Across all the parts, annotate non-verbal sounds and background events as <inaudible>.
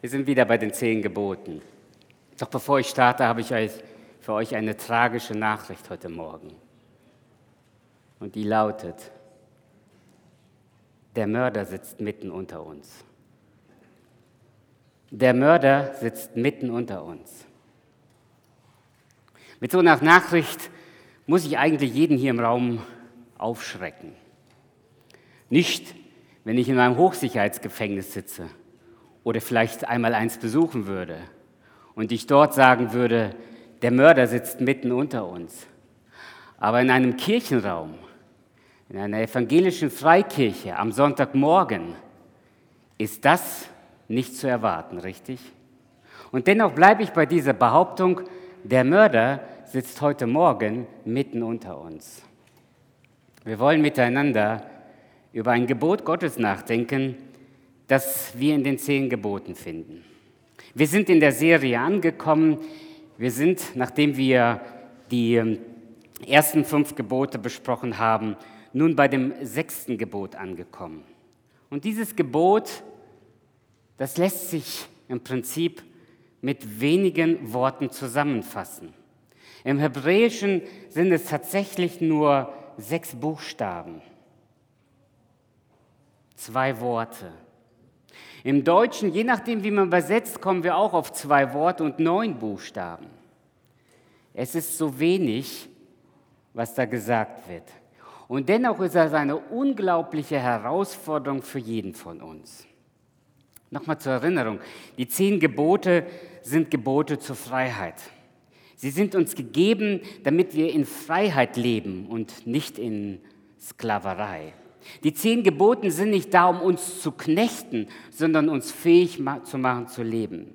Wir sind wieder bei den zehn Geboten. Doch bevor ich starte, habe ich für euch eine tragische Nachricht heute Morgen. Und die lautet, der Mörder sitzt mitten unter uns. Der Mörder sitzt mitten unter uns. Mit so einer Nachricht muss ich eigentlich jeden hier im Raum aufschrecken. Nicht, wenn ich in einem Hochsicherheitsgefängnis sitze oder vielleicht einmal eins besuchen würde und ich dort sagen würde, der Mörder sitzt mitten unter uns. Aber in einem Kirchenraum, in einer evangelischen Freikirche am Sonntagmorgen ist das nicht zu erwarten, richtig? Und dennoch bleibe ich bei dieser Behauptung, der Mörder sitzt heute Morgen mitten unter uns. Wir wollen miteinander über ein Gebot Gottes nachdenken, das wir in den zehn Geboten finden. Wir sind in der Serie angekommen. Wir sind, nachdem wir die ähm, ersten fünf Gebote besprochen haben, nun bei dem sechsten Gebot angekommen. Und dieses Gebot, das lässt sich im Prinzip mit wenigen Worten zusammenfassen. Im Hebräischen sind es tatsächlich nur sechs Buchstaben, zwei Worte. Im Deutschen, je nachdem, wie man übersetzt, kommen wir auch auf zwei Worte und neun Buchstaben. Es ist so wenig, was da gesagt wird. Und dennoch ist es eine unglaubliche Herausforderung für jeden von uns. Nochmal zur Erinnerung, die zehn Gebote sind Gebote zur Freiheit. Sie sind uns gegeben, damit wir in Freiheit leben und nicht in Sklaverei. Die zehn Geboten sind nicht da, um uns zu knechten, sondern uns fähig zu machen zu leben.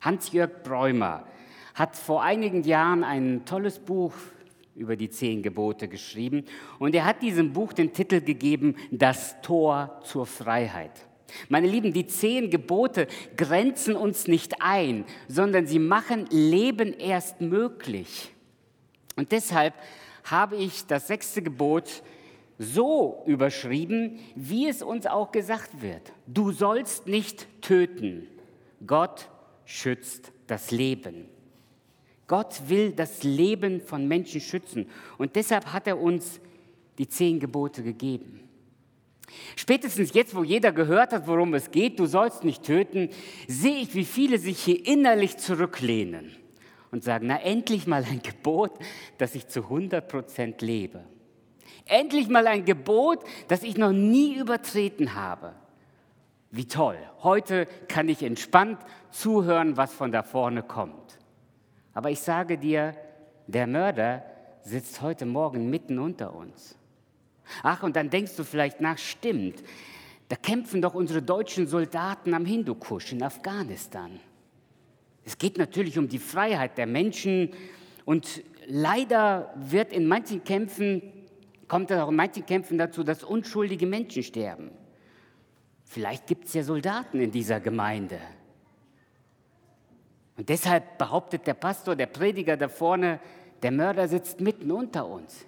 Hans-Jörg Bräumer hat vor einigen Jahren ein tolles Buch über die zehn Gebote geschrieben und er hat diesem Buch den Titel gegeben, Das Tor zur Freiheit. Meine Lieben, die zehn Gebote grenzen uns nicht ein, sondern sie machen Leben erst möglich. Und deshalb habe ich das sechste Gebot so überschrieben, wie es uns auch gesagt wird. Du sollst nicht töten. Gott schützt das Leben. Gott will das Leben von Menschen schützen. Und deshalb hat er uns die zehn Gebote gegeben. Spätestens jetzt, wo jeder gehört hat, worum es geht, du sollst nicht töten, sehe ich, wie viele sich hier innerlich zurücklehnen und sagen, na endlich mal ein <laughs> Gebot, das ich zu 100 Prozent lebe. Endlich mal ein Gebot, das ich noch nie übertreten habe. Wie toll. Heute kann ich entspannt zuhören, was von da vorne kommt. Aber ich sage dir, der Mörder sitzt heute Morgen mitten unter uns. Ach, und dann denkst du vielleicht nach, stimmt, da kämpfen doch unsere deutschen Soldaten am Hindukusch in Afghanistan. Es geht natürlich um die Freiheit der Menschen und leider wird in manchen Kämpfen, kommt es auch in manchen Kämpfen dazu, dass unschuldige Menschen sterben. Vielleicht gibt es ja Soldaten in dieser Gemeinde. Und deshalb behauptet der Pastor, der Prediger da vorne, der Mörder sitzt mitten unter uns.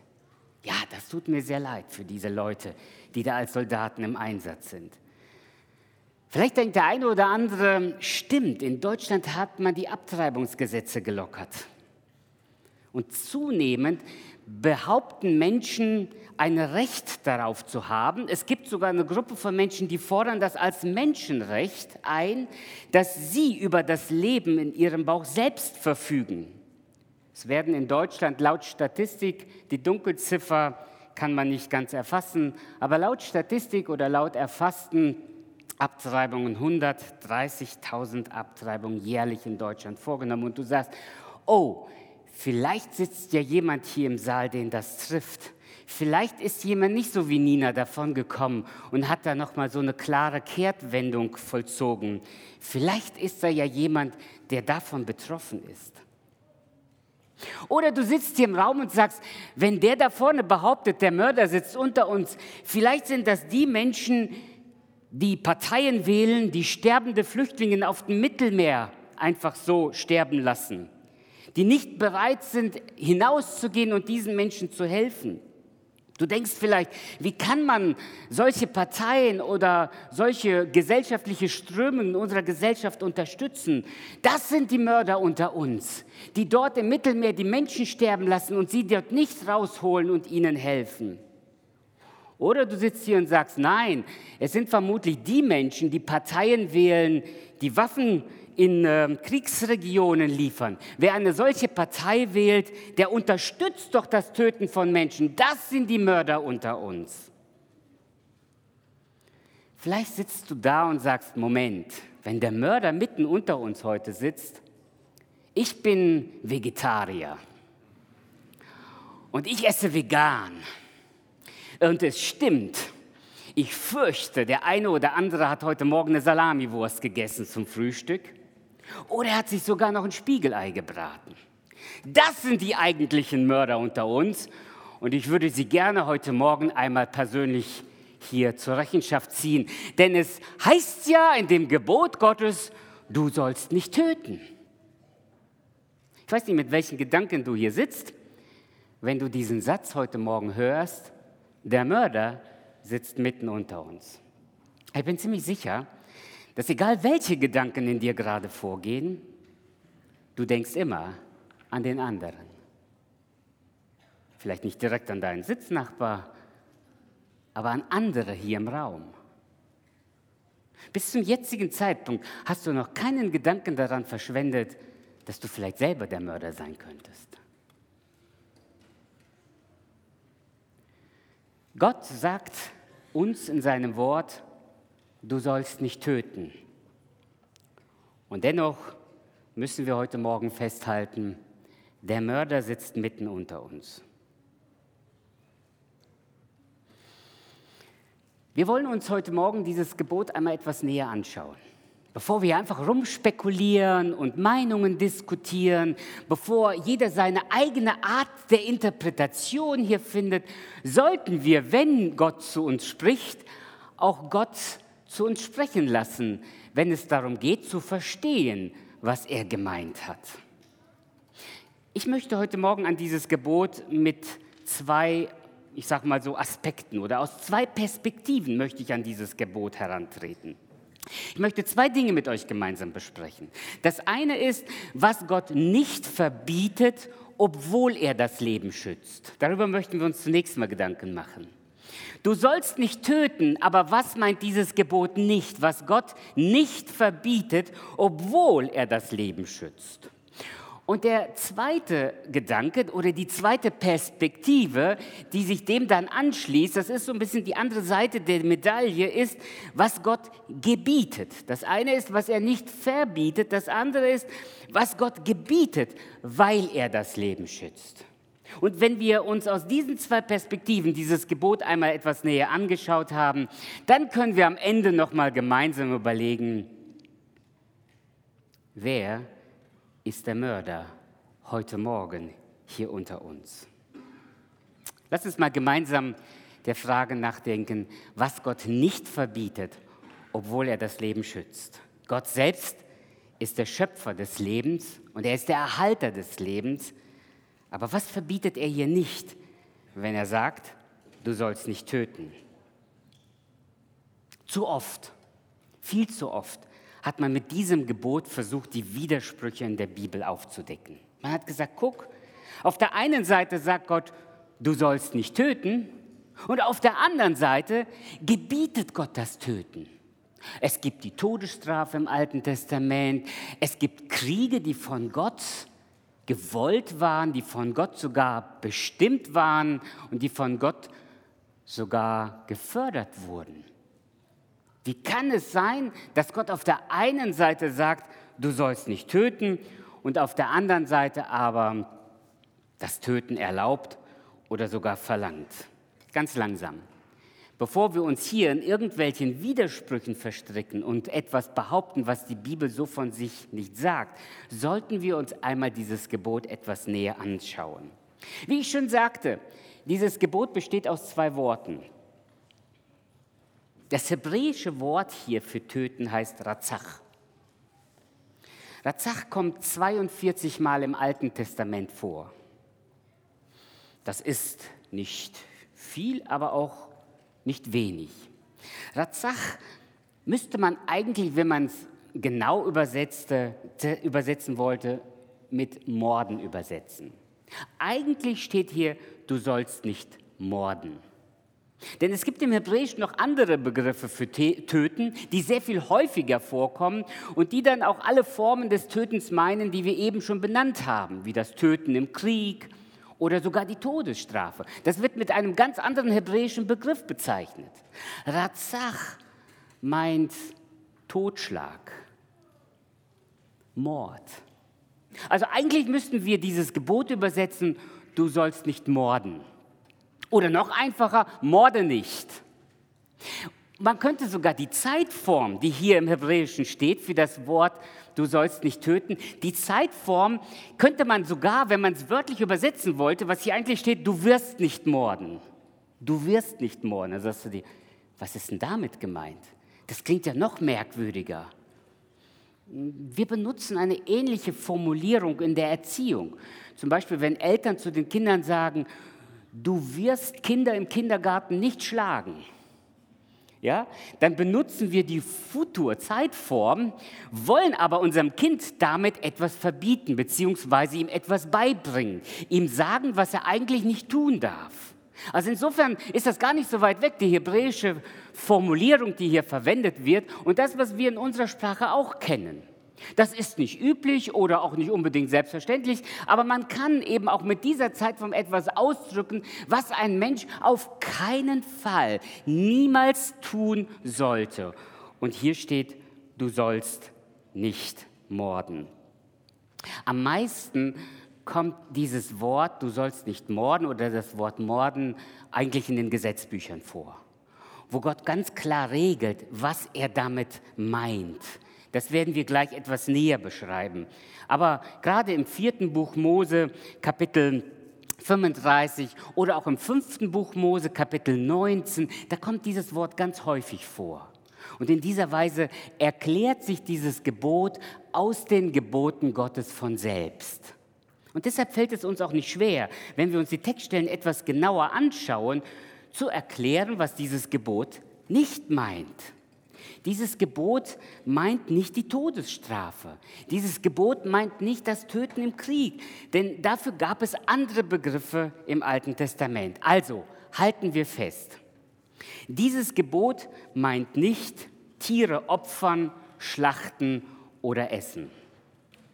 Ja, das tut mir sehr leid für diese Leute, die da als Soldaten im Einsatz sind. Vielleicht denkt der eine oder andere, stimmt, in Deutschland hat man die Abtreibungsgesetze gelockert. Und zunehmend behaupten Menschen, ein Recht darauf zu haben. Es gibt sogar eine Gruppe von Menschen, die fordern das als Menschenrecht ein, dass sie über das Leben in ihrem Bauch selbst verfügen. Es werden in Deutschland laut Statistik, die Dunkelziffer kann man nicht ganz erfassen, aber laut Statistik oder laut erfassten Abtreibungen 130.000 Abtreibungen jährlich in Deutschland vorgenommen. Und du sagst, oh, vielleicht sitzt ja jemand hier im Saal, den das trifft. Vielleicht ist jemand nicht so wie Nina davon gekommen und hat da noch mal so eine klare Kehrtwendung vollzogen. Vielleicht ist da ja jemand, der davon betroffen ist. Oder du sitzt hier im Raum und sagst, wenn der da vorne behauptet, der Mörder sitzt unter uns, vielleicht sind das die Menschen, die Parteien wählen, die sterbende Flüchtlinge auf dem Mittelmeer einfach so sterben lassen, die nicht bereit sind, hinauszugehen und diesen Menschen zu helfen. Du denkst vielleicht, wie kann man solche Parteien oder solche gesellschaftliche Strömungen in unserer Gesellschaft unterstützen? Das sind die Mörder unter uns, die dort im Mittelmeer die Menschen sterben lassen und sie dort nicht rausholen und ihnen helfen. Oder du sitzt hier und sagst, nein, es sind vermutlich die Menschen, die Parteien wählen, die Waffen in äh, Kriegsregionen liefern. Wer eine solche Partei wählt, der unterstützt doch das Töten von Menschen. Das sind die Mörder unter uns. Vielleicht sitzt du da und sagst, Moment, wenn der Mörder mitten unter uns heute sitzt, ich bin Vegetarier und ich esse vegan. Und es stimmt, ich fürchte, der eine oder andere hat heute Morgen eine Salamiwurst gegessen zum Frühstück. Oder er hat sich sogar noch ein Spiegelei gebraten. Das sind die eigentlichen Mörder unter uns. Und ich würde sie gerne heute Morgen einmal persönlich hier zur Rechenschaft ziehen. Denn es heißt ja in dem Gebot Gottes, du sollst nicht töten. Ich weiß nicht, mit welchen Gedanken du hier sitzt, wenn du diesen Satz heute Morgen hörst. Der Mörder sitzt mitten unter uns. Ich bin ziemlich sicher, dass egal welche Gedanken in dir gerade vorgehen, du denkst immer an den anderen. Vielleicht nicht direkt an deinen Sitznachbar, aber an andere hier im Raum. Bis zum jetzigen Zeitpunkt hast du noch keinen Gedanken daran verschwendet, dass du vielleicht selber der Mörder sein könntest. Gott sagt uns in seinem Wort, du sollst nicht töten. Und dennoch müssen wir heute Morgen festhalten, der Mörder sitzt mitten unter uns. Wir wollen uns heute Morgen dieses Gebot einmal etwas näher anschauen. Bevor wir einfach rumspekulieren und Meinungen diskutieren, bevor jeder seine eigene Art der Interpretation hier findet, sollten wir, wenn Gott zu uns spricht, auch Gott zu uns sprechen lassen, wenn es darum geht zu verstehen, was er gemeint hat. Ich möchte heute Morgen an dieses Gebot mit zwei, ich sage mal so, Aspekten oder aus zwei Perspektiven möchte ich an dieses Gebot herantreten. Ich möchte zwei Dinge mit euch gemeinsam besprechen. Das eine ist, was Gott nicht verbietet, obwohl er das Leben schützt. Darüber möchten wir uns zunächst mal Gedanken machen. Du sollst nicht töten, aber was meint dieses Gebot nicht, was Gott nicht verbietet, obwohl er das Leben schützt? Und der zweite Gedanke oder die zweite Perspektive, die sich dem dann anschließt, das ist so ein bisschen die andere Seite der Medaille, ist, was Gott gebietet. Das eine ist, was er nicht verbietet, das andere ist, was Gott gebietet, weil er das Leben schützt. Und wenn wir uns aus diesen zwei Perspektiven dieses Gebot einmal etwas näher angeschaut haben, dann können wir am Ende noch mal gemeinsam überlegen, wer ist der Mörder heute Morgen hier unter uns? Lass uns mal gemeinsam der Frage nachdenken, was Gott nicht verbietet, obwohl er das Leben schützt. Gott selbst ist der Schöpfer des Lebens und er ist der Erhalter des Lebens. Aber was verbietet er hier nicht, wenn er sagt, du sollst nicht töten? Zu oft, viel zu oft hat man mit diesem Gebot versucht, die Widersprüche in der Bibel aufzudecken. Man hat gesagt, guck, auf der einen Seite sagt Gott, du sollst nicht töten, und auf der anderen Seite gebietet Gott das Töten. Es gibt die Todesstrafe im Alten Testament, es gibt Kriege, die von Gott gewollt waren, die von Gott sogar bestimmt waren und die von Gott sogar gefördert wurden. Wie kann es sein, dass Gott auf der einen Seite sagt, du sollst nicht töten und auf der anderen Seite aber das Töten erlaubt oder sogar verlangt? Ganz langsam. Bevor wir uns hier in irgendwelchen Widersprüchen verstricken und etwas behaupten, was die Bibel so von sich nicht sagt, sollten wir uns einmal dieses Gebot etwas näher anschauen. Wie ich schon sagte, dieses Gebot besteht aus zwei Worten. Das hebräische Wort hier für töten heißt Razach. Razach kommt 42 Mal im Alten Testament vor. Das ist nicht viel, aber auch nicht wenig. Ratzach müsste man eigentlich, wenn man es genau übersetzte, übersetzen wollte, mit Morden übersetzen. Eigentlich steht hier, du sollst nicht morden. Denn es gibt im Hebräischen noch andere Begriffe für Töten, die sehr viel häufiger vorkommen und die dann auch alle Formen des Tötens meinen, die wir eben schon benannt haben, wie das Töten im Krieg oder sogar die Todesstrafe. Das wird mit einem ganz anderen hebräischen Begriff bezeichnet. Ratzach meint Totschlag, Mord. Also eigentlich müssten wir dieses Gebot übersetzen, du sollst nicht morden. Oder noch einfacher, morde nicht. Man könnte sogar die Zeitform, die hier im Hebräischen steht für das Wort, du sollst nicht töten, die Zeitform könnte man sogar, wenn man es wörtlich übersetzen wollte, was hier eigentlich steht, du wirst nicht morden. Du wirst nicht morden. Da sagst du dir, was ist denn damit gemeint? Das klingt ja noch merkwürdiger. Wir benutzen eine ähnliche Formulierung in der Erziehung. Zum Beispiel, wenn Eltern zu den Kindern sagen, du wirst Kinder im Kindergarten nicht schlagen. Ja, dann benutzen wir die Futur-Zeitform, wollen aber unserem Kind damit etwas verbieten, beziehungsweise ihm etwas beibringen, ihm sagen, was er eigentlich nicht tun darf. Also insofern ist das gar nicht so weit weg, die hebräische Formulierung, die hier verwendet wird und das, was wir in unserer Sprache auch kennen. Das ist nicht üblich oder auch nicht unbedingt selbstverständlich, aber man kann eben auch mit dieser Zeitform etwas ausdrücken, was ein Mensch auf keinen Fall niemals tun sollte. Und hier steht, du sollst nicht morden. Am meisten kommt dieses Wort, du sollst nicht morden oder das Wort morden eigentlich in den Gesetzbüchern vor, wo Gott ganz klar regelt, was er damit meint. Das werden wir gleich etwas näher beschreiben. Aber gerade im vierten Buch Mose, Kapitel 35 oder auch im fünften Buch Mose, Kapitel 19, da kommt dieses Wort ganz häufig vor. Und in dieser Weise erklärt sich dieses Gebot aus den Geboten Gottes von selbst. Und deshalb fällt es uns auch nicht schwer, wenn wir uns die Textstellen etwas genauer anschauen, zu erklären, was dieses Gebot nicht meint. Dieses Gebot meint nicht die Todesstrafe. Dieses Gebot meint nicht das Töten im Krieg, denn dafür gab es andere Begriffe im Alten Testament. Also halten wir fest. Dieses Gebot meint nicht Tiere opfern, schlachten oder essen.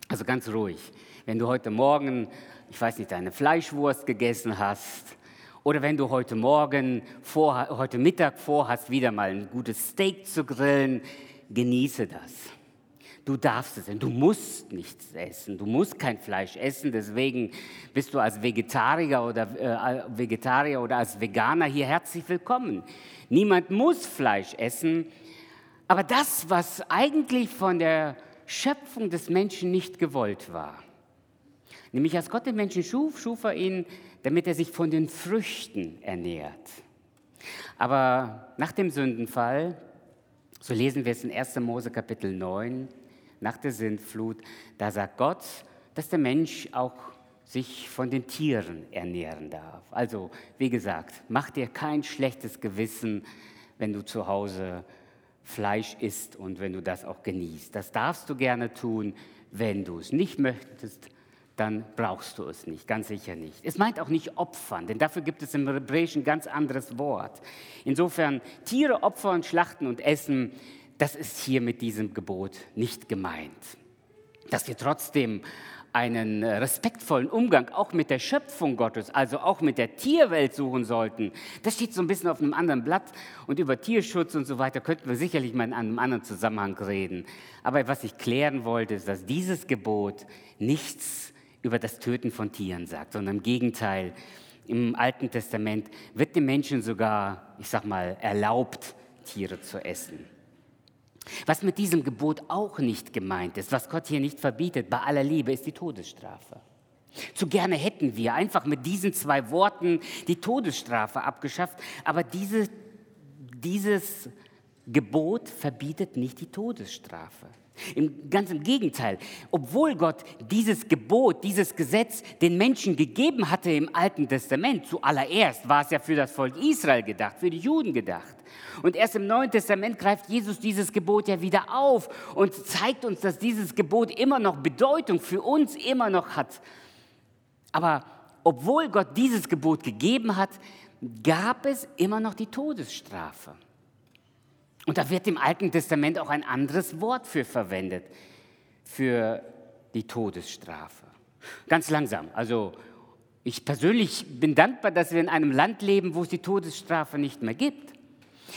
Also ganz ruhig. Wenn du heute Morgen, ich weiß nicht, eine Fleischwurst gegessen hast oder wenn du heute Morgen, vor, heute Mittag vorhast, wieder mal ein gutes Steak zu grillen, genieße das. Du darfst es, denn du musst nichts essen. Du musst kein Fleisch essen. Deswegen bist du als Vegetarier oder, äh, Vegetarier oder als Veganer hier herzlich willkommen. Niemand muss Fleisch essen. Aber das, was eigentlich von der Schöpfung des Menschen nicht gewollt war, nämlich als Gott den Menschen schuf, schuf er ihn damit er sich von den Früchten ernährt. Aber nach dem Sündenfall, so lesen wir es in 1. Mose Kapitel 9, nach der Sintflut, da sagt Gott, dass der Mensch auch sich von den Tieren ernähren darf. Also, wie gesagt, mach dir kein schlechtes Gewissen, wenn du zu Hause Fleisch isst und wenn du das auch genießt. Das darfst du gerne tun. Wenn du es nicht möchtest, dann brauchst du es nicht, ganz sicher nicht. Es meint auch nicht opfern, denn dafür gibt es im Hebräischen ganz anderes Wort. Insofern, Tiere opfern, schlachten und essen, das ist hier mit diesem Gebot nicht gemeint. Dass wir trotzdem einen respektvollen Umgang auch mit der Schöpfung Gottes, also auch mit der Tierwelt suchen sollten. Das steht so ein bisschen auf einem anderen Blatt und über Tierschutz und so weiter könnten wir sicherlich mal in einem anderen Zusammenhang reden. Aber was ich klären wollte, ist, dass dieses Gebot nichts über das Töten von Tieren sagt, sondern im Gegenteil, im Alten Testament wird dem Menschen sogar, ich sag mal, erlaubt, Tiere zu essen. Was mit diesem Gebot auch nicht gemeint ist, was Gott hier nicht verbietet, bei aller Liebe, ist die Todesstrafe. Zu gerne hätten wir einfach mit diesen zwei Worten die Todesstrafe abgeschafft, aber diese, dieses Gebot verbietet nicht die Todesstrafe. Im ganzen Gegenteil, obwohl Gott dieses Gebot, dieses Gesetz den Menschen gegeben hatte im Alten Testament, zuallererst war es ja für das Volk Israel gedacht, für die Juden gedacht. Und erst im Neuen Testament greift Jesus dieses Gebot ja wieder auf und zeigt uns, dass dieses Gebot immer noch Bedeutung für uns immer noch hat. Aber obwohl Gott dieses Gebot gegeben hat, gab es immer noch die Todesstrafe. Und da wird im Alten Testament auch ein anderes Wort für verwendet, für die Todesstrafe. Ganz langsam. Also ich persönlich bin dankbar, dass wir in einem Land leben, wo es die Todesstrafe nicht mehr gibt.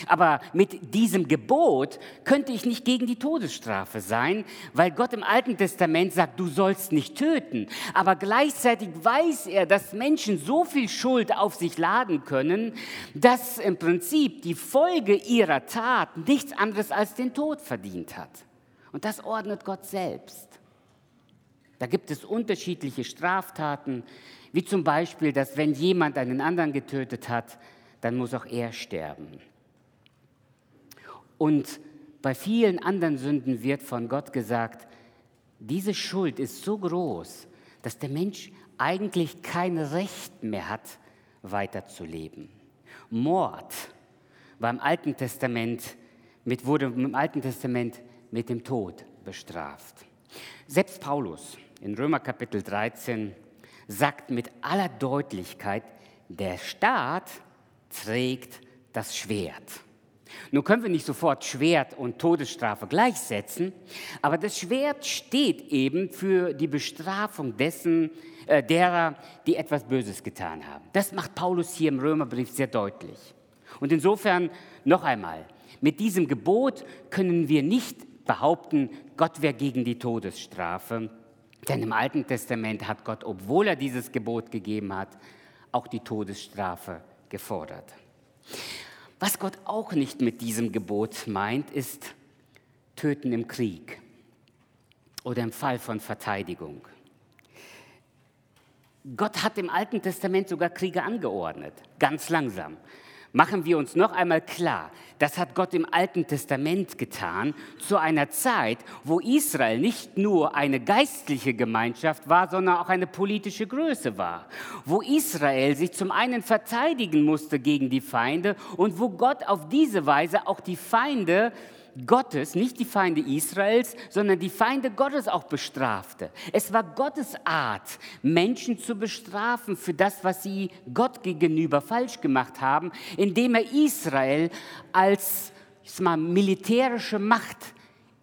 Aber mit diesem Gebot könnte ich nicht gegen die Todesstrafe sein, weil Gott im Alten Testament sagt, du sollst nicht töten. Aber gleichzeitig weiß er, dass Menschen so viel Schuld auf sich laden können, dass im Prinzip die Folge ihrer Tat nichts anderes als den Tod verdient hat. Und das ordnet Gott selbst. Da gibt es unterschiedliche Straftaten, wie zum Beispiel, dass wenn jemand einen anderen getötet hat, dann muss auch er sterben. Und bei vielen anderen Sünden wird von Gott gesagt, diese Schuld ist so groß, dass der Mensch eigentlich kein Recht mehr hat, weiterzuleben. Mord war im Alten Testament mit, wurde im Alten Testament mit dem Tod bestraft. Selbst Paulus in Römer Kapitel 13 sagt mit aller Deutlichkeit, der Staat trägt das Schwert. Nun können wir nicht sofort Schwert und Todesstrafe gleichsetzen, aber das Schwert steht eben für die Bestrafung dessen, äh, derer, die etwas Böses getan haben. Das macht Paulus hier im Römerbrief sehr deutlich. Und insofern noch einmal, mit diesem Gebot können wir nicht behaupten, Gott wäre gegen die Todesstrafe, denn im Alten Testament hat Gott, obwohl er dieses Gebot gegeben hat, auch die Todesstrafe gefordert. Was Gott auch nicht mit diesem Gebot meint, ist Töten im Krieg oder im Fall von Verteidigung. Gott hat im Alten Testament sogar Kriege angeordnet, ganz langsam machen wir uns noch einmal klar, das hat Gott im Alten Testament getan, zu einer Zeit, wo Israel nicht nur eine geistliche Gemeinschaft war, sondern auch eine politische Größe war, wo Israel sich zum einen verteidigen musste gegen die Feinde und wo Gott auf diese Weise auch die Feinde Gottes, nicht die Feinde Israels, sondern die Feinde Gottes auch bestrafte. Es war Gottes Art, Menschen zu bestrafen für das, was sie Gott gegenüber falsch gemacht haben, indem er Israel als mal, militärische Macht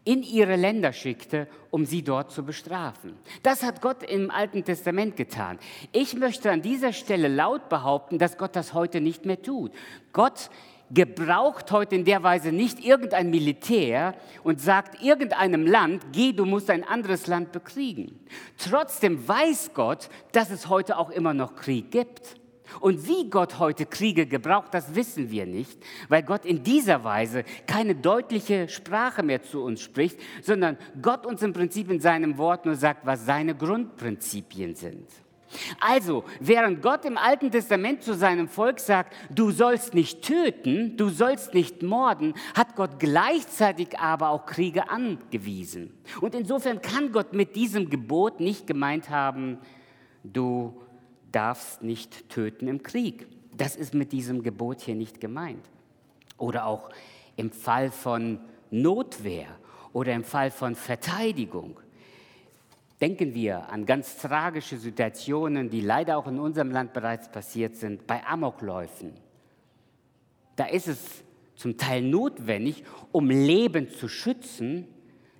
in ihre Länder schickte, um sie dort zu bestrafen. Das hat Gott im Alten Testament getan. Ich möchte an dieser Stelle laut behaupten, dass Gott das heute nicht mehr tut. Gott gebraucht heute in der Weise nicht irgendein Militär und sagt irgendeinem Land, geh, du musst ein anderes Land bekriegen. Trotzdem weiß Gott, dass es heute auch immer noch Krieg gibt. Und wie Gott heute Kriege gebraucht, das wissen wir nicht, weil Gott in dieser Weise keine deutliche Sprache mehr zu uns spricht, sondern Gott uns im Prinzip in seinem Wort nur sagt, was seine Grundprinzipien sind. Also, während Gott im Alten Testament zu seinem Volk sagt, du sollst nicht töten, du sollst nicht morden, hat Gott gleichzeitig aber auch Kriege angewiesen. Und insofern kann Gott mit diesem Gebot nicht gemeint haben, du darfst nicht töten im Krieg. Das ist mit diesem Gebot hier nicht gemeint. Oder auch im Fall von Notwehr oder im Fall von Verteidigung. Denken wir an ganz tragische Situationen, die leider auch in unserem Land bereits passiert sind, bei Amokläufen. Da ist es zum Teil notwendig, um Leben zu schützen,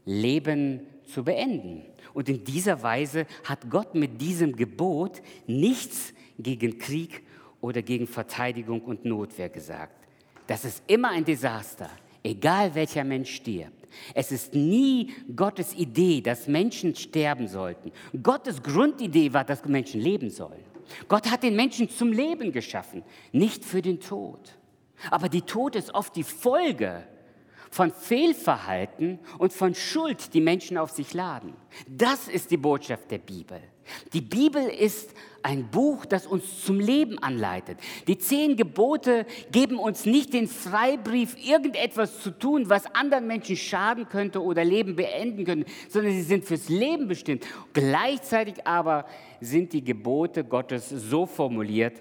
Leben zu beenden. Und in dieser Weise hat Gott mit diesem Gebot nichts gegen Krieg oder gegen Verteidigung und Notwehr gesagt. Das ist immer ein Desaster, egal welcher Mensch stirbt. Es ist nie Gottes Idee, dass Menschen sterben sollten. Gottes Grundidee war, dass Menschen leben sollen. Gott hat den Menschen zum Leben geschaffen, nicht für den Tod. Aber die Tod ist oft die Folge von Fehlverhalten und von Schuld, die Menschen auf sich laden. Das ist die Botschaft der Bibel. Die Bibel ist ein Buch, das uns zum Leben anleitet. Die zehn Gebote geben uns nicht den Freibrief, irgendetwas zu tun, was anderen Menschen schaden könnte oder Leben beenden könnte, sondern sie sind fürs Leben bestimmt. Gleichzeitig aber sind die Gebote Gottes so formuliert,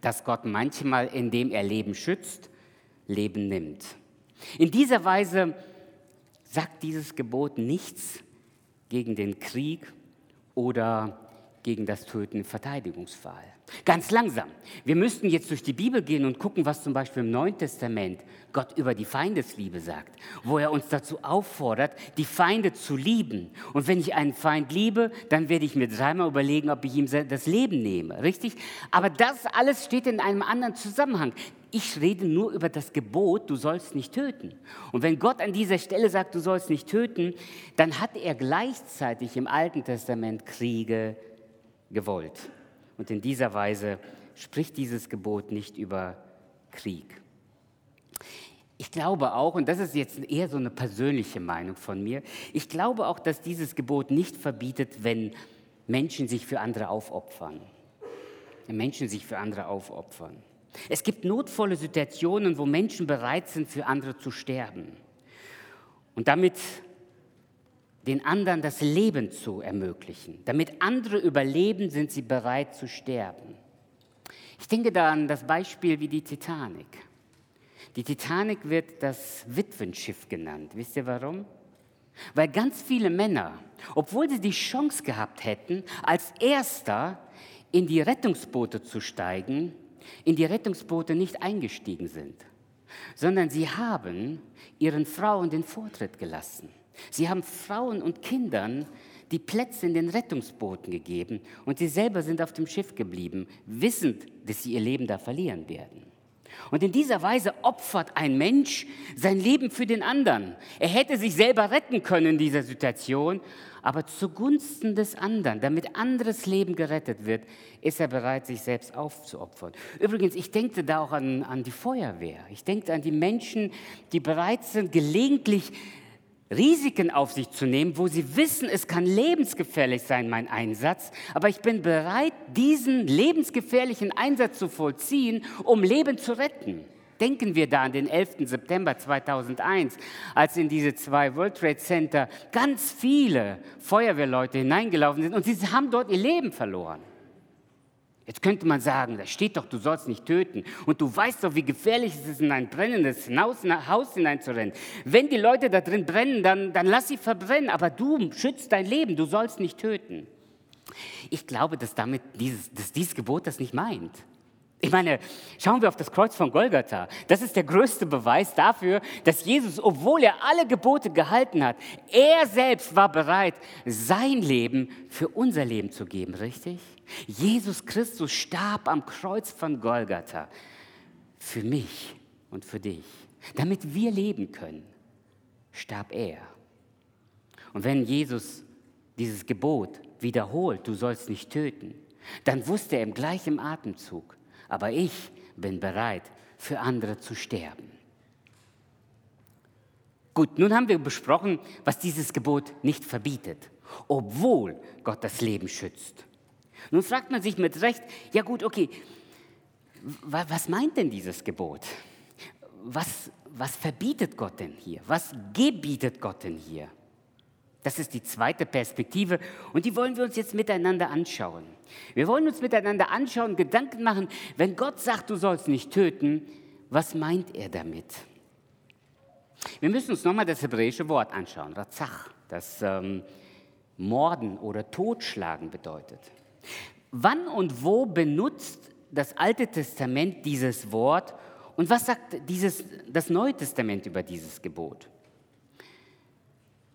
dass Gott manchmal, indem er Leben schützt, Leben nimmt. In dieser Weise sagt dieses Gebot nichts gegen den Krieg oder gegen das Töten im Verteidigungsfall. Ganz langsam. Wir müssten jetzt durch die Bibel gehen und gucken, was zum Beispiel im Neuen Testament Gott über die Feindesliebe sagt, wo er uns dazu auffordert, die Feinde zu lieben. Und wenn ich einen Feind liebe, dann werde ich mir dreimal überlegen, ob ich ihm das Leben nehme, richtig? Aber das alles steht in einem anderen Zusammenhang. Ich rede nur über das Gebot, du sollst nicht töten. Und wenn Gott an dieser Stelle sagt, du sollst nicht töten, dann hat er gleichzeitig im Alten Testament Kriege gewollt. Und in dieser Weise spricht dieses Gebot nicht über Krieg. Ich glaube auch, und das ist jetzt eher so eine persönliche Meinung von mir, ich glaube auch, dass dieses Gebot nicht verbietet, wenn Menschen sich für andere aufopfern. Wenn Menschen sich für andere aufopfern. Es gibt notvolle Situationen, wo Menschen bereit sind, für andere zu sterben. Und damit den anderen das Leben zu ermöglichen. Damit andere überleben, sind sie bereit zu sterben. Ich denke da an das Beispiel wie die Titanic. Die Titanic wird das Witwenschiff genannt. Wisst ihr warum? Weil ganz viele Männer, obwohl sie die Chance gehabt hätten, als erster in die Rettungsboote zu steigen, in die Rettungsboote nicht eingestiegen sind, sondern sie haben ihren Frauen den Vortritt gelassen. Sie haben Frauen und Kindern die Plätze in den Rettungsbooten gegeben und sie selber sind auf dem Schiff geblieben, wissend, dass sie ihr Leben da verlieren werden. Und in dieser Weise opfert ein Mensch sein Leben für den anderen. Er hätte sich selber retten können in dieser Situation, aber zugunsten des anderen, damit anderes Leben gerettet wird, ist er bereit, sich selbst aufzuopfern. Übrigens, ich denke da auch an, an die Feuerwehr. Ich denke an die Menschen, die bereit sind, gelegentlich Risiken auf sich zu nehmen, wo sie wissen, es kann lebensgefährlich sein, mein Einsatz, aber ich bin bereit, diesen lebensgefährlichen Einsatz zu vollziehen, um Leben zu retten. Denken wir da an den 11. September 2001, als in diese zwei World Trade Center ganz viele Feuerwehrleute hineingelaufen sind und sie haben dort ihr Leben verloren. Jetzt könnte man sagen, da steht doch, du sollst nicht töten. Und du weißt doch, wie gefährlich es ist, in ein brennendes Haus hineinzurennen. Wenn die Leute da drin brennen, dann, dann lass sie verbrennen. Aber du schützt dein Leben, du sollst nicht töten. Ich glaube, dass damit dieses, dass dieses Gebot das nicht meint. Ich meine, schauen wir auf das Kreuz von Golgatha. Das ist der größte Beweis dafür, dass Jesus, obwohl er alle Gebote gehalten hat, er selbst war bereit, sein Leben für unser Leben zu geben, richtig? Jesus Christus starb am Kreuz von Golgatha für mich und für dich. Damit wir leben können, starb er. Und wenn Jesus dieses Gebot wiederholt, du sollst nicht töten, dann wusste er im gleichen Atemzug, aber ich bin bereit, für andere zu sterben. Gut, nun haben wir besprochen, was dieses Gebot nicht verbietet, obwohl Gott das Leben schützt. Nun fragt man sich mit Recht, ja gut, okay, was meint denn dieses Gebot? Was, was verbietet Gott denn hier? Was gebietet Gott denn hier? Das ist die zweite Perspektive und die wollen wir uns jetzt miteinander anschauen. Wir wollen uns miteinander anschauen, Gedanken machen, wenn Gott sagt, du sollst nicht töten, was meint er damit? Wir müssen uns nochmal das hebräische Wort anschauen, Razach, das ähm, Morden oder Totschlagen bedeutet. Wann und wo benutzt das Alte Testament dieses Wort und was sagt dieses, das Neue Testament über dieses Gebot?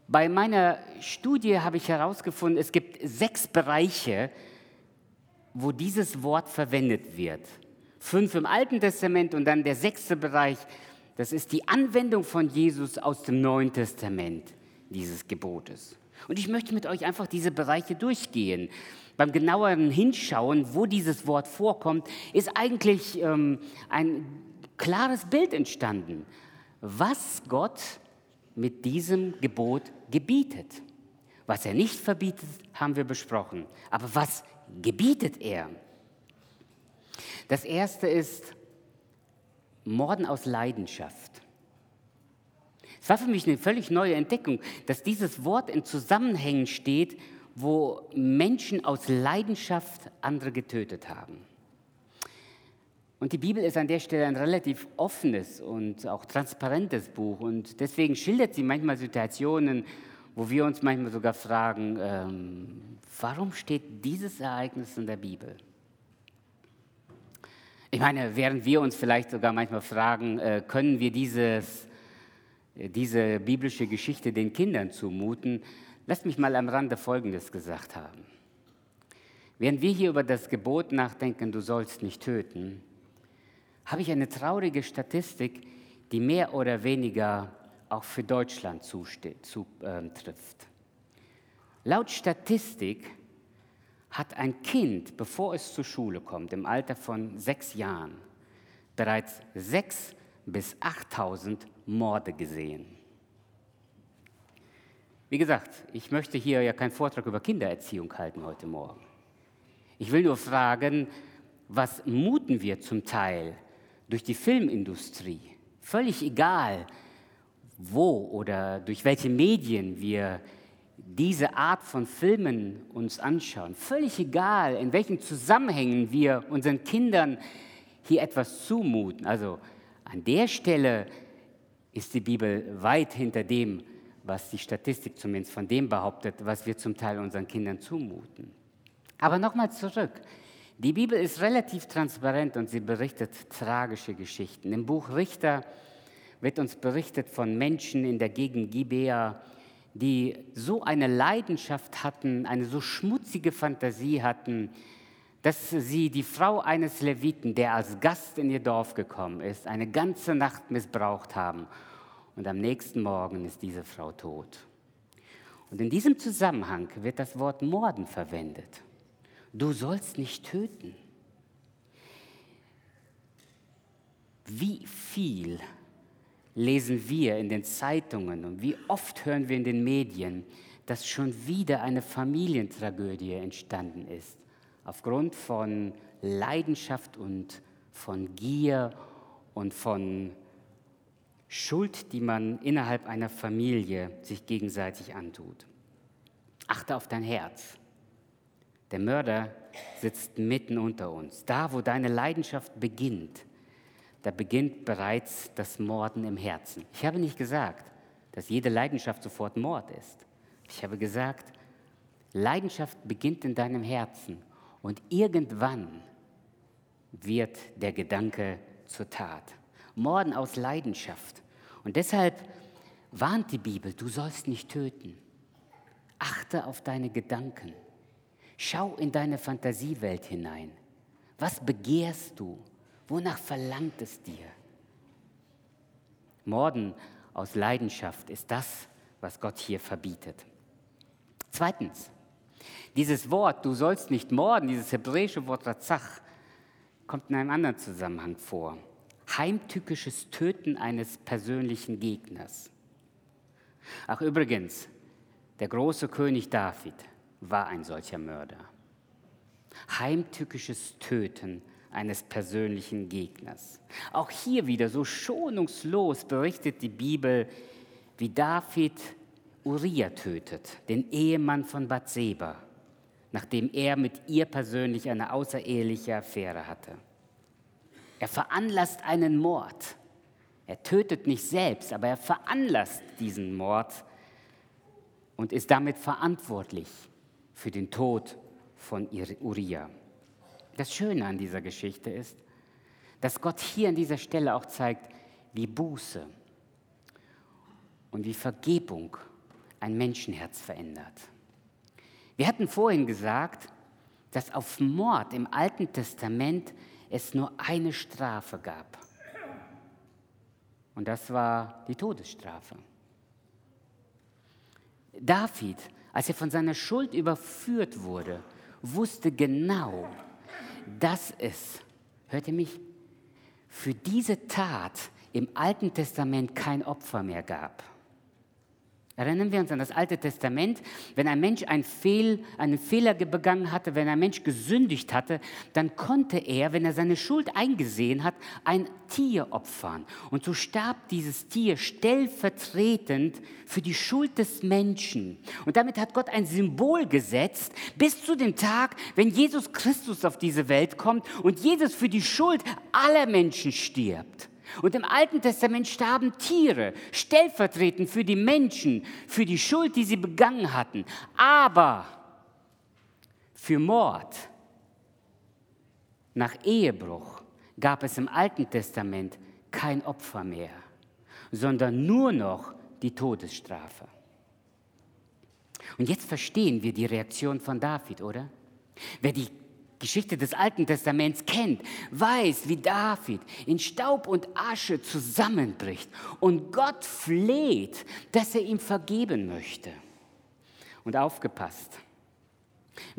Bei meiner Studie habe ich herausgefunden, es gibt sechs Bereiche, wo dieses Wort verwendet wird. Fünf im Alten Testament und dann der sechste Bereich, das ist die Anwendung von Jesus aus dem Neuen Testament dieses Gebotes. Und ich möchte mit euch einfach diese Bereiche durchgehen. Beim genaueren Hinschauen, wo dieses Wort vorkommt, ist eigentlich ähm, ein klares Bild entstanden was Gott mit diesem Gebot gebietet. Was er nicht verbietet, haben wir besprochen. Aber was gebietet er? Das erste ist Morden aus Leidenschaft. Es war für mich eine völlig neue Entdeckung, dass dieses Wort in Zusammenhängen steht, wo Menschen aus Leidenschaft andere getötet haben. Und die Bibel ist an der Stelle ein relativ offenes und auch transparentes Buch. Und deswegen schildert sie manchmal Situationen, wo wir uns manchmal sogar fragen, ähm, warum steht dieses Ereignis in der Bibel? Ich meine, während wir uns vielleicht sogar manchmal fragen, äh, können wir dieses, äh, diese biblische Geschichte den Kindern zumuten, lasst mich mal am Rande Folgendes gesagt haben. Während wir hier über das Gebot nachdenken, du sollst nicht töten, habe ich eine traurige Statistik, die mehr oder weniger auch für Deutschland zutrifft. Ähm, Laut Statistik hat ein Kind, bevor es zur Schule kommt, im Alter von sechs Jahren, bereits sechs bis 8.000 Morde gesehen. Wie gesagt, ich möchte hier ja keinen Vortrag über Kindererziehung halten heute Morgen. Ich will nur fragen, was muten wir zum Teil durch die Filmindustrie? Völlig egal, wo oder durch welche Medien wir diese Art von Filmen uns anschauen, völlig egal, in welchen Zusammenhängen wir unseren Kindern hier etwas zumuten. Also an der Stelle ist die Bibel weit hinter dem, was die Statistik zumindest von dem behauptet, was wir zum Teil unseren Kindern zumuten. Aber nochmal zurück. Die Bibel ist relativ transparent und sie berichtet tragische Geschichten. Im Buch Richter wird uns berichtet von Menschen in der Gegend Gibea, die so eine Leidenschaft hatten, eine so schmutzige Fantasie hatten, dass sie die Frau eines Leviten, der als Gast in ihr Dorf gekommen ist, eine ganze Nacht missbraucht haben. Und am nächsten Morgen ist diese Frau tot. Und in diesem Zusammenhang wird das Wort Morden verwendet. Du sollst nicht töten. Wie viel lesen wir in den Zeitungen und wie oft hören wir in den Medien, dass schon wieder eine Familientragödie entstanden ist, aufgrund von Leidenschaft und von Gier und von Schuld, die man innerhalb einer Familie sich gegenseitig antut. Achte auf dein Herz. Der Mörder sitzt mitten unter uns. Da, wo deine Leidenschaft beginnt, da beginnt bereits das Morden im Herzen. Ich habe nicht gesagt, dass jede Leidenschaft sofort Mord ist. Ich habe gesagt, Leidenschaft beginnt in deinem Herzen und irgendwann wird der Gedanke zur Tat. Morden aus Leidenschaft. Und deshalb warnt die Bibel, du sollst nicht töten. Achte auf deine Gedanken. Schau in deine Fantasiewelt hinein. Was begehrst du? Wonach verlangt es dir? Morden aus Leidenschaft ist das, was Gott hier verbietet. Zweitens, dieses Wort, du sollst nicht morden, dieses hebräische Wort Razach, kommt in einem anderen Zusammenhang vor. Heimtückisches Töten eines persönlichen Gegners. Ach übrigens, der große König David war ein solcher Mörder. Heimtückisches Töten eines persönlichen Gegners. Auch hier wieder so schonungslos berichtet die Bibel, wie David Uriah tötet, den Ehemann von Bathseba, nachdem er mit ihr persönlich eine außereheliche Affäre hatte. Er veranlasst einen Mord. Er tötet nicht selbst, aber er veranlasst diesen Mord und ist damit verantwortlich für den Tod von Uriah. Das Schöne an dieser Geschichte ist, dass Gott hier an dieser Stelle auch zeigt, wie Buße und wie Vergebung ein Menschenherz verändert. Wir hatten vorhin gesagt, dass auf Mord im Alten Testament es nur eine Strafe gab. Und das war die Todesstrafe. David, als er von seiner Schuld überführt wurde, wusste genau, dass es, hört ihr mich, für diese Tat im Alten Testament kein Opfer mehr gab. Erinnern wir uns an das Alte Testament. Wenn ein Mensch einen, Fehl, einen Fehler begangen hatte, wenn ein Mensch gesündigt hatte, dann konnte er, wenn er seine Schuld eingesehen hat, ein Tier opfern. Und so starb dieses Tier stellvertretend für die Schuld des Menschen. Und damit hat Gott ein Symbol gesetzt, bis zu dem Tag, wenn Jesus Christus auf diese Welt kommt und Jesus für die Schuld aller Menschen stirbt. Und im Alten Testament starben Tiere, stellvertretend für die Menschen, für die Schuld, die sie begangen hatten. Aber für Mord nach Ehebruch gab es im Alten Testament kein Opfer mehr, sondern nur noch die Todesstrafe. Und jetzt verstehen wir die Reaktion von David, oder? Wer die Geschichte des Alten Testaments kennt, weiß, wie David in Staub und Asche zusammenbricht und Gott fleht, dass er ihm vergeben möchte. Und aufgepasst,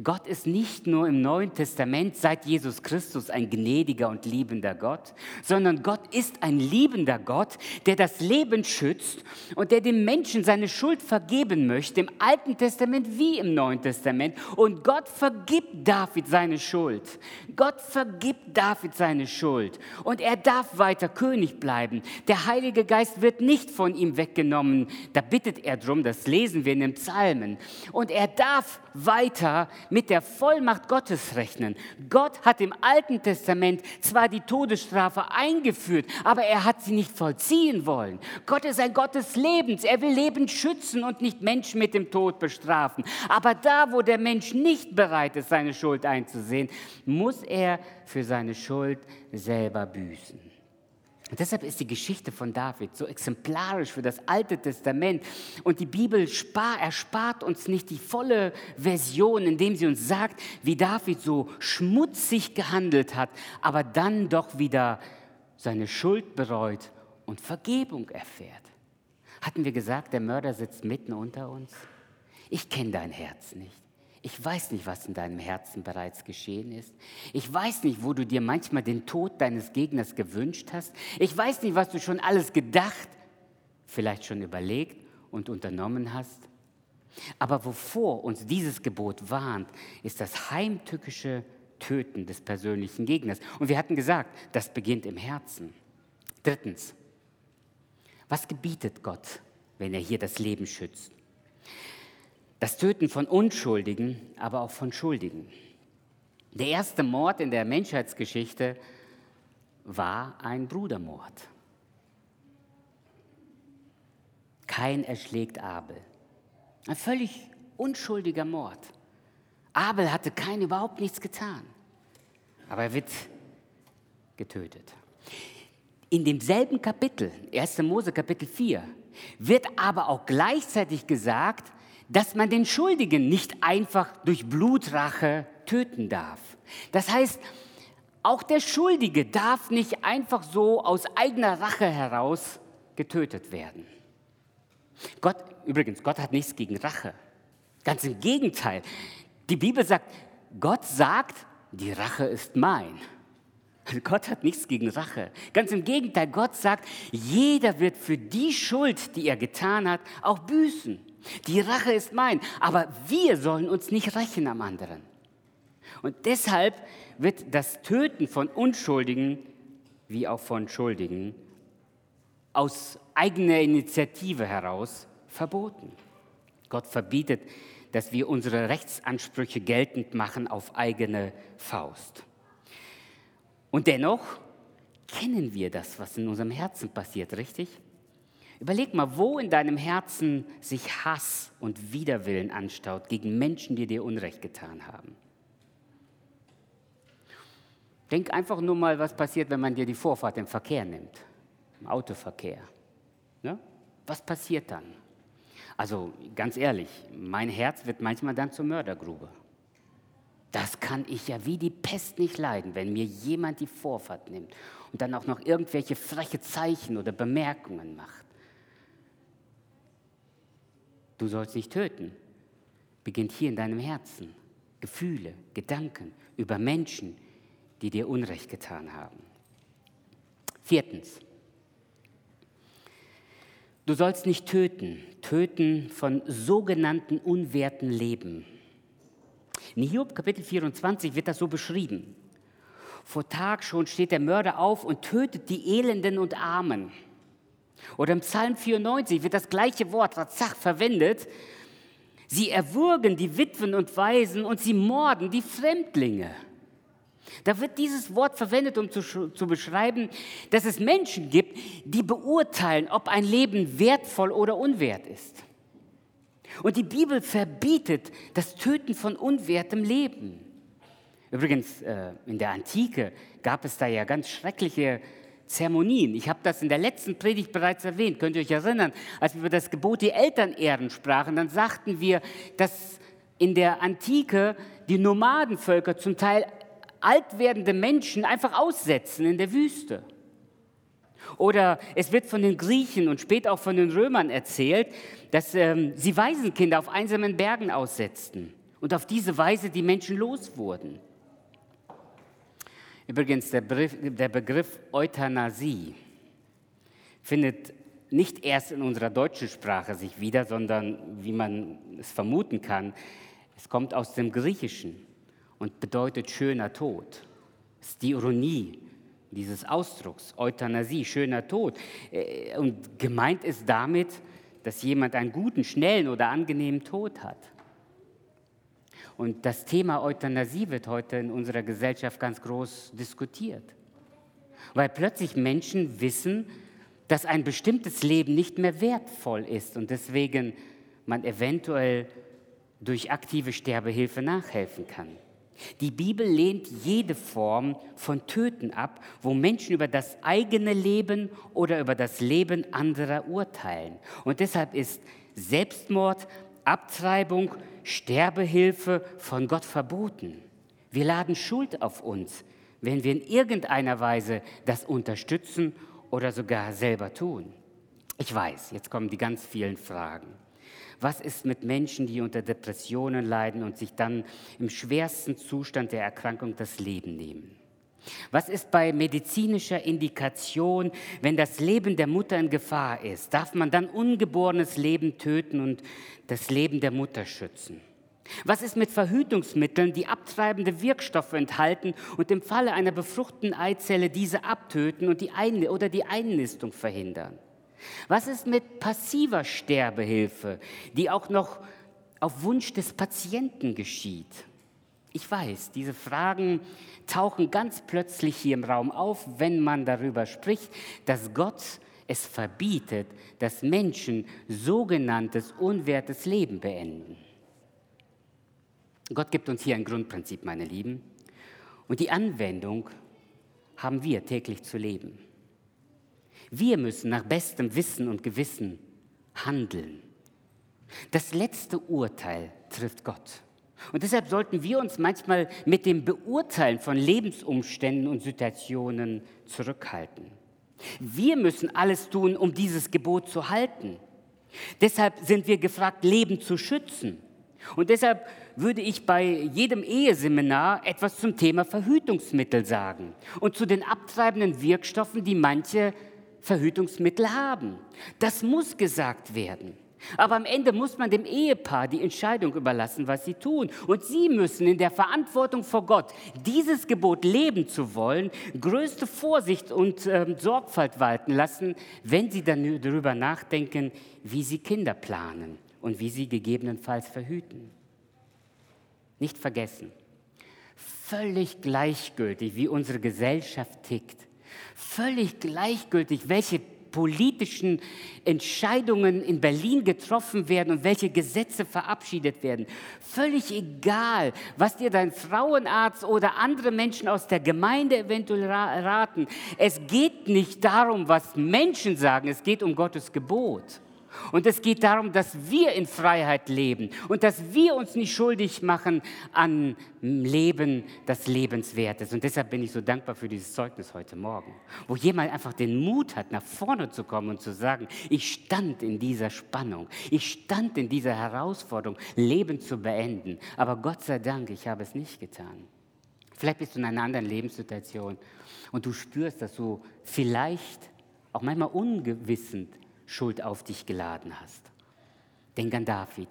Gott ist nicht nur im Neuen Testament seit Jesus Christus ein gnädiger und liebender Gott, sondern Gott ist ein liebender Gott, der das Leben schützt und der dem Menschen seine Schuld vergeben möchte, im Alten Testament wie im Neuen Testament. Und Gott vergibt David seine Schuld. Gott vergibt David seine Schuld. Und er darf weiter König bleiben. Der Heilige Geist wird nicht von ihm weggenommen. Da bittet er drum, das lesen wir in den Psalmen. Und er darf weiter mit der Vollmacht Gottes rechnen. Gott hat im Alten Testament zwar die Todesstrafe eingeführt, aber er hat sie nicht vollziehen wollen. Gott ist ein Gott des Lebens. Er will Leben schützen und nicht Menschen mit dem Tod bestrafen. Aber da, wo der Mensch nicht bereit ist, seine Schuld einzusehen, muss er für seine Schuld selber büßen. Und deshalb ist die Geschichte von David so exemplarisch für das Alte Testament. Und die Bibel spar, erspart uns nicht die volle Version, indem sie uns sagt, wie David so schmutzig gehandelt hat, aber dann doch wieder seine Schuld bereut und Vergebung erfährt. Hatten wir gesagt, der Mörder sitzt mitten unter uns? Ich kenne dein Herz nicht. Ich weiß nicht, was in deinem Herzen bereits geschehen ist. Ich weiß nicht, wo du dir manchmal den Tod deines Gegners gewünscht hast. Ich weiß nicht, was du schon alles gedacht, vielleicht schon überlegt und unternommen hast. Aber wovor uns dieses Gebot warnt, ist das heimtückische Töten des persönlichen Gegners. Und wir hatten gesagt, das beginnt im Herzen. Drittens, was gebietet Gott, wenn er hier das Leben schützt? Das Töten von Unschuldigen, aber auch von Schuldigen. Der erste Mord in der Menschheitsgeschichte war ein Brudermord. Kein erschlägt Abel. Ein völlig unschuldiger Mord. Abel hatte kein überhaupt nichts getan. Aber er wird getötet. In demselben Kapitel, 1. Mose Kapitel 4, wird aber auch gleichzeitig gesagt, dass man den Schuldigen nicht einfach durch Blutrache töten darf. Das heißt, auch der Schuldige darf nicht einfach so aus eigener Rache heraus getötet werden. Gott, übrigens, Gott hat nichts gegen Rache. Ganz im Gegenteil. Die Bibel sagt, Gott sagt, die Rache ist mein. Gott hat nichts gegen Rache. Ganz im Gegenteil, Gott sagt, jeder wird für die Schuld, die er getan hat, auch büßen. Die Rache ist mein, aber wir sollen uns nicht rächen am anderen. Und deshalb wird das Töten von Unschuldigen wie auch von Schuldigen aus eigener Initiative heraus verboten. Gott verbietet, dass wir unsere Rechtsansprüche geltend machen auf eigene Faust. Und dennoch kennen wir das, was in unserem Herzen passiert, richtig? Überleg mal, wo in deinem Herzen sich Hass und Widerwillen anstaut gegen Menschen, die dir Unrecht getan haben. Denk einfach nur mal, was passiert, wenn man dir die Vorfahrt im Verkehr nimmt, im Autoverkehr. Ne? Was passiert dann? Also ganz ehrlich, mein Herz wird manchmal dann zur Mördergrube. Das kann ich ja wie die Pest nicht leiden, wenn mir jemand die Vorfahrt nimmt und dann auch noch irgendwelche freche Zeichen oder Bemerkungen macht. Du sollst nicht töten, beginnt hier in deinem Herzen. Gefühle, Gedanken über Menschen, die dir Unrecht getan haben. Viertens, Du sollst nicht töten, töten von sogenannten unwerten Leben. In Hiob Kapitel 24 wird das so beschrieben. Vor Tag schon steht der Mörder auf und tötet die Elenden und Armen. Oder im Psalm 94 wird das gleiche Wort Razach verwendet. Sie erwürgen die Witwen und Waisen und sie morden die Fremdlinge. Da wird dieses Wort verwendet, um zu, zu, beschreiben, dass es Menschen gibt, die beurteilen, ob ein Leben wertvoll oder unwert ist. Und die Bibel verbietet das Töten von unwertem Leben. Übrigens, äh, in der Antike gab es da ja ganz schreckliche Zeremonien. Ich habe das in der letzten Predigt bereits erwähnt. Könnt ihr euch erinnern, als wir über das Gebot die Elternehren sprachen, dann sagten wir, dass in der Antike die Nomadenvölker zum Teil alt werdende Menschen einfach aussetzen in der Wüste. Oder es wird von den Griechen und später auch von den Römern erzählt, dass ähm, sie Waisenkinder auf einsamen Bergen aussetzten und auf diese Weise die Menschen los wurden. Übrigens, der Begriff, der Begriff Euthanasie findet nicht erst in unserer deutschen Sprache sich wieder, sondern, wie man es vermuten kann, es kommt aus dem Griechischen und bedeutet schöner Tod. Das ist die Ironie dieses Ausdrucks, Euthanasie, schöner Tod. Äh, und gemeint ist damit, dass jemand einen guten, schnellen oder angenehmen Tod hat. Und das Thema Euthanasie wird heute in unserer Gesellschaft ganz groß diskutiert, weil plötzlich Menschen wissen, dass ein bestimmtes Leben nicht mehr wertvoll ist und deswegen man eventuell durch aktive Sterbehilfe nachhelfen kann. Die Bibel lehnt jede Form von Töten ab, wo Menschen über das eigene Leben oder über das Leben anderer urteilen. Und deshalb ist Selbstmord, Abtreibung, Sterbehilfe von Gott verboten. Wir laden Schuld auf uns, wenn wir in irgendeiner Weise das unterstützen oder sogar selber tun. Ich weiß, jetzt kommen die ganz vielen Fragen. Was ist mit Menschen, die unter Depressionen leiden und sich dann im schwersten Zustand der Erkrankung das Leben nehmen? Was ist bei medizinischer Indikation, wenn das Leben der Mutter in Gefahr ist? Darf man dann ungeborenes Leben töten und das Leben der Mutter schützen? Was ist mit Verhütungsmitteln, die abtreibende Wirkstoffe enthalten und im Falle einer befruchteten Eizelle diese abtöten und die Ein oder die Einnistung verhindern? Was ist mit passiver Sterbehilfe, die auch noch auf Wunsch des Patienten geschieht? Ich weiß, diese Fragen tauchen ganz plötzlich hier im Raum auf, wenn man darüber spricht, dass Gott es verbietet, dass Menschen sogenanntes unwertes Leben beenden. Gott gibt uns hier ein Grundprinzip, meine Lieben, und die Anwendung haben wir täglich zu leben. Wir müssen nach bestem Wissen und Gewissen handeln. Das letzte Urteil trifft Gott. Und deshalb sollten wir uns manchmal mit dem Beurteilen von Lebensumständen und Situationen zurückhalten. Wir müssen alles tun, um dieses Gebot zu halten. Deshalb sind wir gefragt, Leben zu schützen. Und deshalb würde ich bei jedem Eheseminar etwas zum Thema Verhütungsmittel sagen und zu den abtreibenden Wirkstoffen, die manche Verhütungsmittel haben. Das muss gesagt werden. Aber am Ende muss man dem Ehepaar die Entscheidung überlassen, was sie tun. Und sie müssen in der Verantwortung vor Gott, dieses Gebot leben zu wollen, größte Vorsicht und äh, Sorgfalt walten lassen, wenn sie dann darüber nachdenken, wie sie Kinder planen und wie sie gegebenenfalls verhüten. Nicht vergessen, völlig gleichgültig, wie unsere Gesellschaft tickt, völlig gleichgültig, welche politischen Entscheidungen in Berlin getroffen werden und welche Gesetze verabschiedet werden. Völlig egal, was dir dein Frauenarzt oder andere Menschen aus der Gemeinde eventuell raten. Es geht nicht darum, was Menschen sagen, es geht um Gottes Gebot. Und es geht darum, dass wir in Freiheit leben und dass wir uns nicht schuldig machen an Leben, das lebenswert ist. Und deshalb bin ich so dankbar für dieses Zeugnis heute Morgen, wo jemand einfach den Mut hat, nach vorne zu kommen und zu sagen, ich stand in dieser Spannung, ich stand in dieser Herausforderung, Leben zu beenden. Aber Gott sei Dank, ich habe es nicht getan. Vielleicht bist du in einer anderen Lebenssituation und du spürst, dass du vielleicht auch manchmal ungewissend Schuld auf dich geladen hast. Denk an David,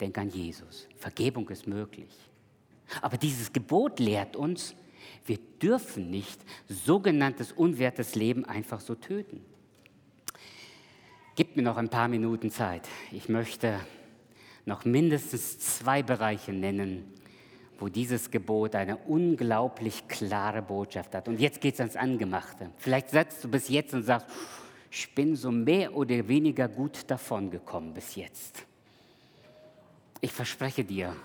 denk an Jesus. Vergebung ist möglich. Aber dieses Gebot lehrt uns, wir dürfen nicht sogenanntes unwertes Leben einfach so töten. Gib mir noch ein paar Minuten Zeit. Ich möchte noch mindestens zwei Bereiche nennen, wo dieses Gebot eine unglaublich klare Botschaft hat. Und jetzt geht es ans Angemachte. Vielleicht setzt du bis jetzt und sagst, ich bin so mehr oder weniger gut davon gekommen bis jetzt. Ich verspreche dir,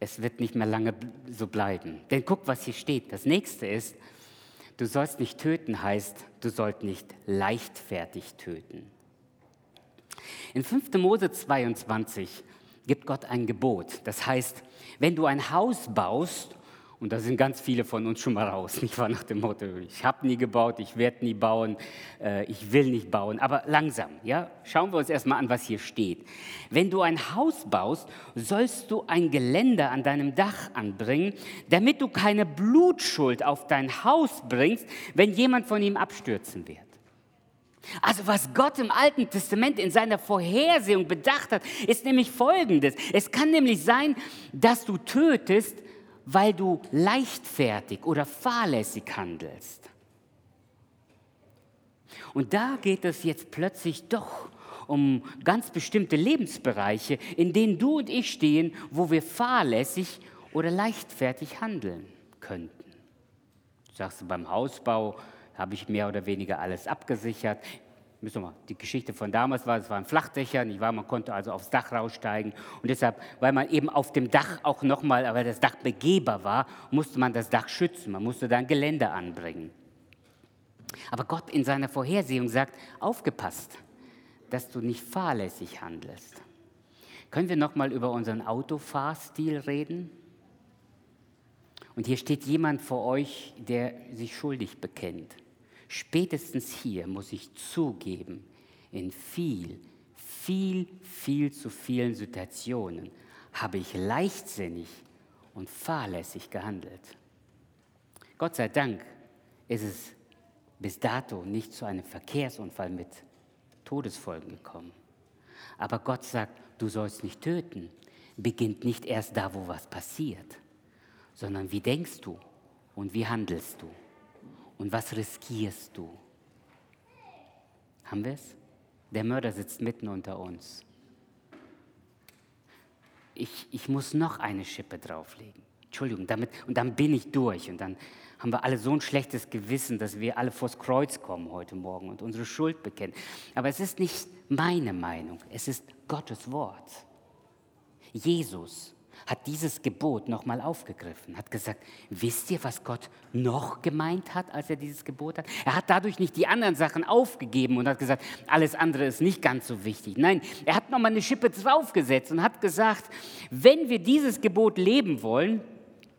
es wird nicht mehr lange so bleiben. Denn guck, was hier steht. Das nächste ist, du sollst nicht töten heißt, du sollst nicht leichtfertig töten. In 5. Mose 22 gibt Gott ein Gebot. Das heißt, wenn du ein Haus baust, und da sind ganz viele von uns schon mal raus, <laughs> nicht wahr, nach dem Motto, ich habe nie gebaut, ich werde nie bauen, äh, ich will nicht bauen, aber langsam, ja, schauen wir uns erstmal an, was hier steht. Wenn du ein Haus baust, sollst du ein Geländer an deinem Dach anbringen, damit du keine Blutschuld auf dein Haus bringst, wenn jemand von ihm abstürzen wird. Also was Gott im Alten Testament in seiner Vorhersehung bedacht hat, ist nämlich Folgendes. Es kann nämlich sein, dass du tötest, weil du leichtfertig oder fahrlässig handelst. Und da geht es jetzt plötzlich doch um ganz bestimmte Lebensbereiche, in denen du und ich stehen, wo wir fahrlässig oder leichtfertig handeln könnten. Sagst du, beim Hausbau habe ich mehr oder weniger alles abgesichert. Müssen wir mal, die Geschichte von damals war, es waren Flachdächer, nicht wahr? Man konnte also aufs Dach raussteigen. Und deshalb, weil man eben auf dem Dach auch nochmal, weil das Dach begehbar war, musste man das Dach schützen. Man musste da ein Geländer anbringen. Aber Gott in seiner Vorhersehung sagt, aufgepasst, dass du nicht fahrlässig handelst. Können wir nochmal über unseren Autofahrstil reden? Und hier steht jemand vor euch, der sich schuldig bekennt. Spätestens hier muss ich zugeben, in viel, viel, viel zu vielen Situationen habe ich leichtsinnig und fahrlässig gehandelt. Gott sei Dank ist es bis dato nicht zu einem Verkehrsunfall mit Todesfolgen gekommen. Aber Gott sagt, du sollst nicht töten, beginnt nicht erst da, wo was passiert, sondern wie denkst du und wie handelst du. Und was riskierst du? Haben wir es? Der Mörder sitzt mitten unter uns. Ich, ich muss noch eine Schippe drauflegen. Entschuldigung, damit, und dann bin ich durch. Und dann haben wir alle so ein schlechtes Gewissen, dass wir alle vors Kreuz kommen heute Morgen und unsere Schuld bekennen. Aber es ist nicht meine Meinung, es ist Gottes Wort. Jesus hat dieses Gebot nochmal aufgegriffen, hat gesagt, wisst ihr, was Gott noch gemeint hat, als er dieses Gebot hat? Er hat dadurch nicht die anderen Sachen aufgegeben und hat gesagt, alles andere ist nicht ganz so wichtig. Nein, er hat nochmal eine Schippe draufgesetzt und hat gesagt, wenn wir dieses Gebot leben wollen,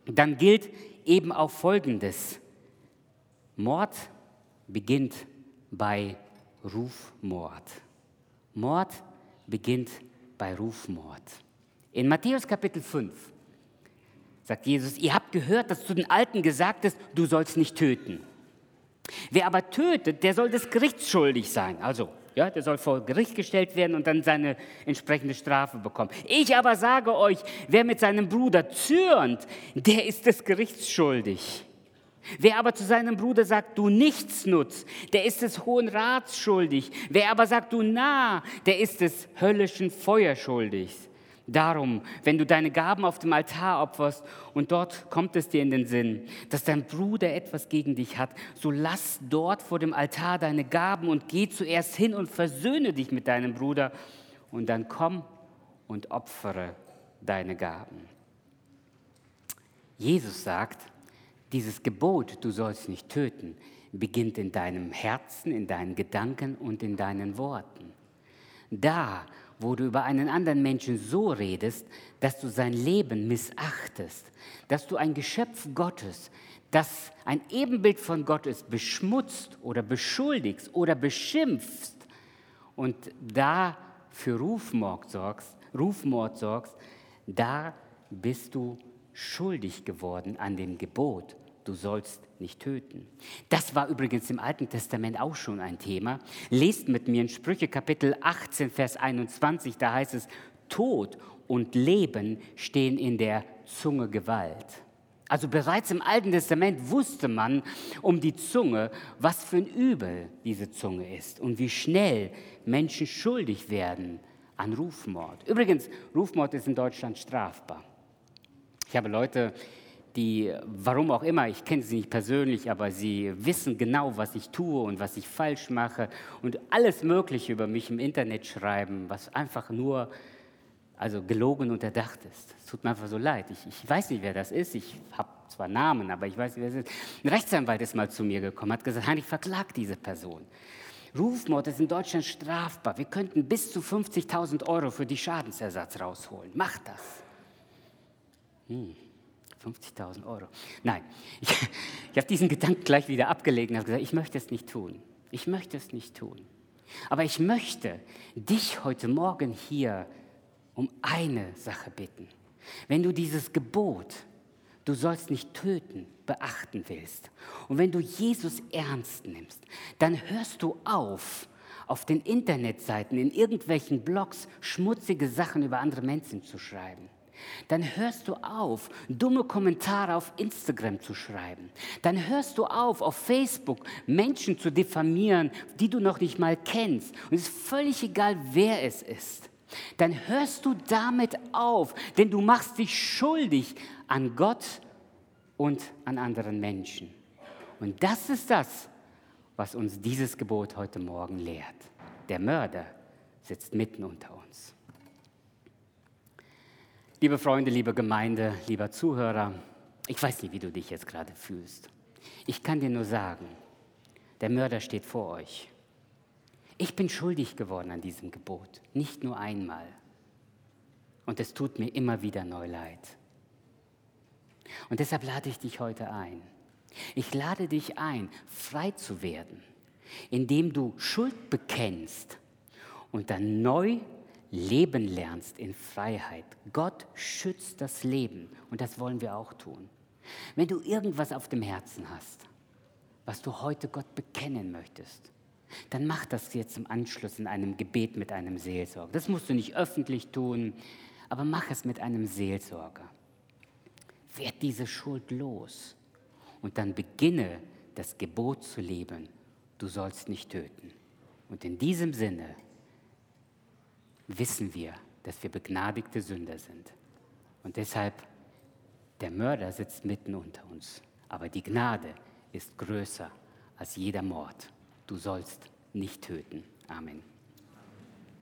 dann gilt eben auch Folgendes. Mord beginnt bei Rufmord. Mord beginnt bei Rufmord. In Matthäus Kapitel 5 sagt Jesus, ihr habt gehört, dass zu den Alten gesagt ist, du sollst nicht töten. Wer aber tötet, der soll des Gerichts schuldig sein. Also, ja, der soll vor Gericht gestellt werden und dann seine entsprechende Strafe bekommen. Ich aber sage euch, wer mit seinem Bruder zürnt, der ist des Gerichts schuldig. Wer aber zu seinem Bruder sagt, du nichts nutzt, der ist des Hohen Rats schuldig. Wer aber sagt, du nah, der ist des höllischen Feuer schuldig. Darum, wenn du deine Gaben auf dem Altar opferst und dort kommt es dir in den Sinn, dass dein Bruder etwas gegen dich hat, so lass dort vor dem Altar deine Gaben und geh zuerst hin und versöhne dich mit deinem Bruder und dann komm und opfere deine Gaben. Jesus sagt, dieses Gebot, du sollst nicht töten, beginnt in deinem Herzen, in deinen Gedanken und in deinen Worten. Da, wo du über einen anderen Menschen so redest, dass du sein Leben missachtest, dass du ein Geschöpf Gottes, das ein Ebenbild von Gott ist, beschmutzt oder beschuldigst oder beschimpfst und da für Rufmord sorgst, Rufmord sorgst, da bist du schuldig geworden an dem Gebot, du sollst nicht töten. Das war übrigens im Alten Testament auch schon ein Thema. Lest mit mir in Sprüche Kapitel 18, Vers 21, da heißt es, Tod und Leben stehen in der Zunge Gewalt. Also bereits im Alten Testament wusste man um die Zunge, was für ein Übel diese Zunge ist und wie schnell Menschen schuldig werden an Rufmord. Übrigens, Rufmord ist in Deutschland strafbar. Ich habe Leute, die, warum auch immer, ich kenne sie nicht persönlich, aber sie wissen genau, was ich tue und was ich falsch mache und alles Mögliche über mich im Internet schreiben, was einfach nur also gelogen und erdacht ist. Es tut mir einfach so leid. Ich, ich weiß nicht, wer das ist. Ich habe zwar Namen, aber ich weiß nicht, wer es ist. Ein Rechtsanwalt ist mal zu mir gekommen, hat gesagt, Heinrich, verklag diese Person. Rufmord ist in Deutschland strafbar. Wir könnten bis zu 50.000 Euro für die Schadensersatz rausholen. Mach das. Hm. 50.000 Euro. Nein, <laughs> ich, ich habe diesen Gedanken gleich wieder abgelegt und habe gesagt, ich möchte es nicht tun. Ich möchte es nicht tun. Aber ich möchte dich heute Morgen hier um eine Sache bitten. Wenn du dieses Gebot, du sollst nicht töten, beachten willst und wenn du Jesus ernst nimmst, dann hörst du auf, auf den Internetseiten, in irgendwelchen Blogs schmutzige Sachen über andere Menschen zu schreiben. Dann hörst du auf, dumme Kommentare auf Instagram zu schreiben. Dann hörst du auf, auf Facebook Menschen zu diffamieren, die du noch nicht mal kennst. Und es ist völlig egal, wer es ist dann hörst du damit auf, denn du machst dich schuldig an Gott und an anderen Menschen. Und das ist das, was uns dieses Gebot heute Morgen lehrt. Der Mörder sitzt mitten unter uns. Liebe Freunde, liebe Gemeinde, lieber Zuhörer, ich weiß nicht, wie du dich jetzt gerade fühlst. Ich kann dir nur sagen, der Mörder steht vor euch. Ich bin schuldig geworden an diesem Gebot, nicht nur einmal. Und es tut mir immer wieder neu leid. Und deshalb lade ich dich heute ein. Ich lade dich ein, frei zu werden, indem du Schuld bekennst und dann neu leben lernst in Freiheit. Gott schützt das Leben und das wollen wir auch tun. Wenn du irgendwas auf dem Herzen hast, was du heute Gott bekennen möchtest, dann mach das jetzt im Anschluss in einem Gebet mit einem Seelsorger. Das musst du nicht öffentlich tun, aber mach es mit einem Seelsorger. Werd diese Schuld los und dann beginne das Gebot zu leben, du sollst nicht töten. Und in diesem Sinne wissen wir, dass wir begnadigte Sünder sind. Und deshalb, der Mörder sitzt mitten unter uns, aber die Gnade ist größer als jeder Mord du sollst nicht töten. Amen.